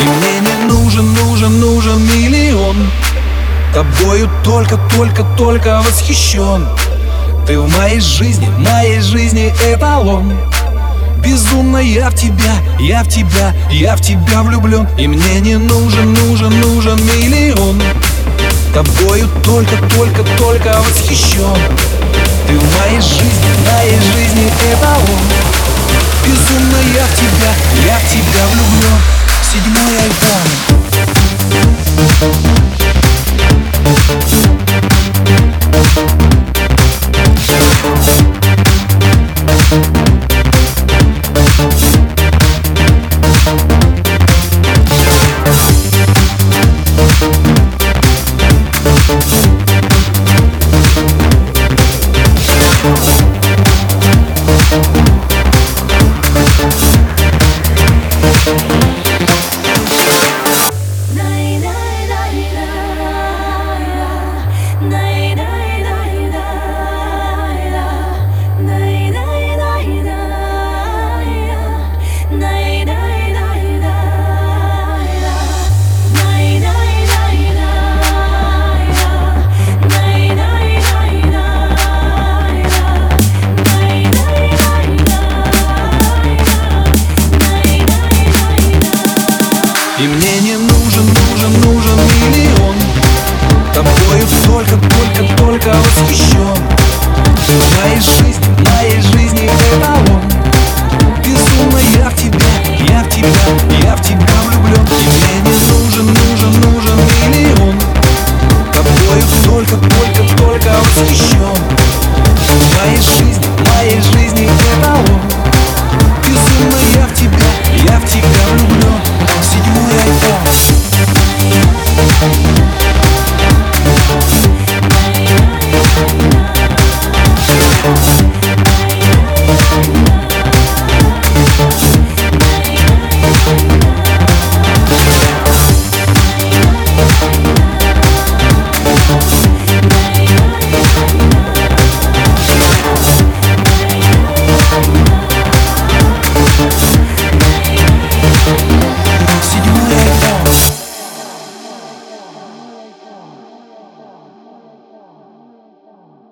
И мне не нужен, нужен, нужен миллион. Тобою только, только, только восхищен. Ты в моей жизни, в моей жизни эталон. Безумно я в тебя, я в тебя, я в тебя влюблен. И мне не нужен, нужен, нужен миллион. Тобою только, только, только восхищен. Ты в моей жизни, в моей жизни эталон